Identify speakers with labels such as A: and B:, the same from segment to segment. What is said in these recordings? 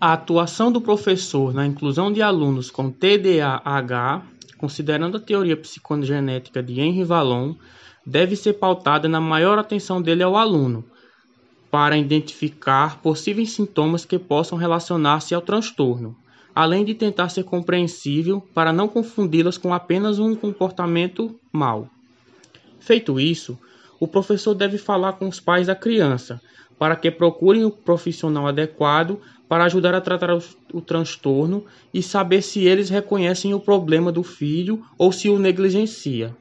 A: A atuação do professor na inclusão de alunos com TDAH, considerando a teoria psicogenética de Henry Vallon, deve ser pautada na maior atenção dele ao aluno, para identificar possíveis sintomas que possam relacionar-se ao transtorno, além de tentar ser compreensível para não confundi-las com apenas um comportamento mau. Feito isso, o professor deve falar com os pais da criança para que procurem o profissional adequado para ajudar a tratar o, o, transtorno e saber se eles reconhecem o problema do filho ou se o negligencia.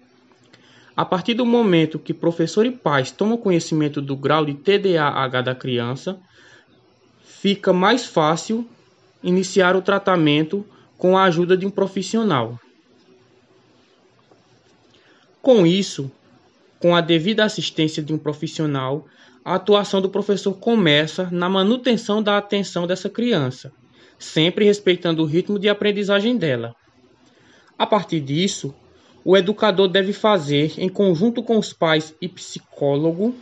A: A partir do momento que professor e pais tomam conhecimento do grau de TDAH da criança, fica mais fácil iniciar o tratamento com a ajuda de um profissional. Com isso, com a devida assistência de um profissional, a atuação do professor começa na manutenção da atenção dessa criança, sempre respeitando o ritmo de aprendizagem dela. A partir disso, o educador deve fazer, em conjunto com os pais e psicólogo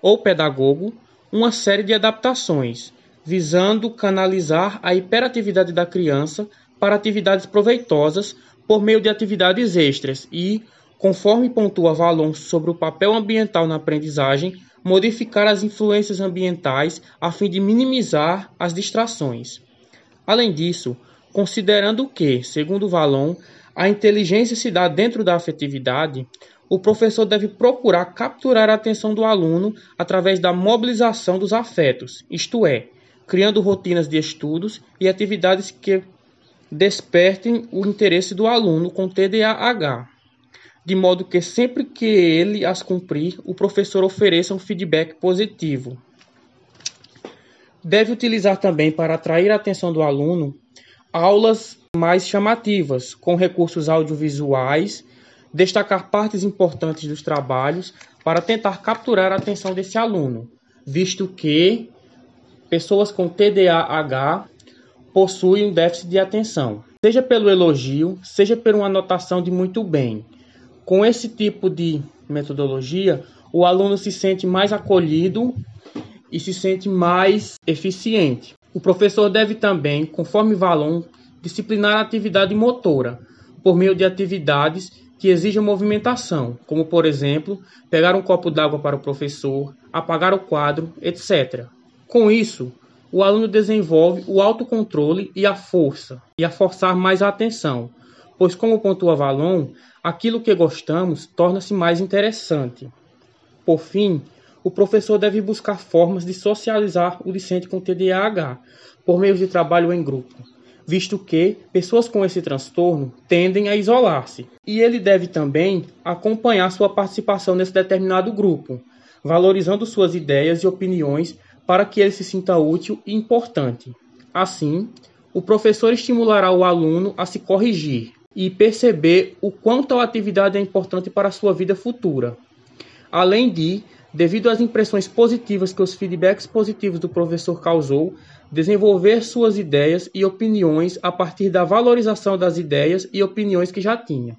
A: ou pedagogo, uma série de adaptações, visando canalizar a hiperatividade da criança para atividades proveitosas por meio de atividades extras e Conforme pontua Valon sobre o papel ambiental na aprendizagem, modificar as influências ambientais a fim de minimizar as distrações. Além disso, considerando que, segundo Valon, a inteligência se dá dentro da afetividade, o professor deve procurar capturar a atenção do aluno através da mobilização dos afetos, isto é, criando rotinas de estudos e atividades que despertem o interesse do aluno com TDAH de modo que sempre que ele as cumprir, o professor ofereça um feedback positivo. Deve utilizar também para atrair a atenção do aluno aulas mais chamativas, com recursos audiovisuais, destacar partes importantes dos trabalhos para tentar capturar a atenção desse aluno, visto que pessoas com TDAH possuem um déficit de atenção, seja pelo elogio, seja por uma anotação de muito bem. Com esse tipo de metodologia, o aluno se sente mais acolhido e se sente mais eficiente. O professor deve também, conforme Valon, disciplinar a atividade motora, por meio de atividades que exijam movimentação, como, por exemplo, pegar um copo d'água para o professor, apagar o quadro, etc. Com isso, o aluno desenvolve o autocontrole e a força, e a forçar mais a atenção, pois, como pontua Valon, aquilo que gostamos torna-se mais interessante. Por fim, o professor deve buscar formas de socializar o discente com TDAH por meio de trabalho em grupo, visto que pessoas com esse transtorno tendem a isolar-se. E ele deve também acompanhar sua participação nesse determinado grupo, valorizando suas ideias e opiniões para que ele se sinta útil e importante. Assim, o professor estimulará o aluno a se corrigir, e perceber o quanto a atividade é importante para a sua vida futura. Além de, devido às impressões positivas que os feedbacks positivos do professor causou, desenvolver suas ideias e opiniões a partir da valorização das ideias e opiniões que já tinha.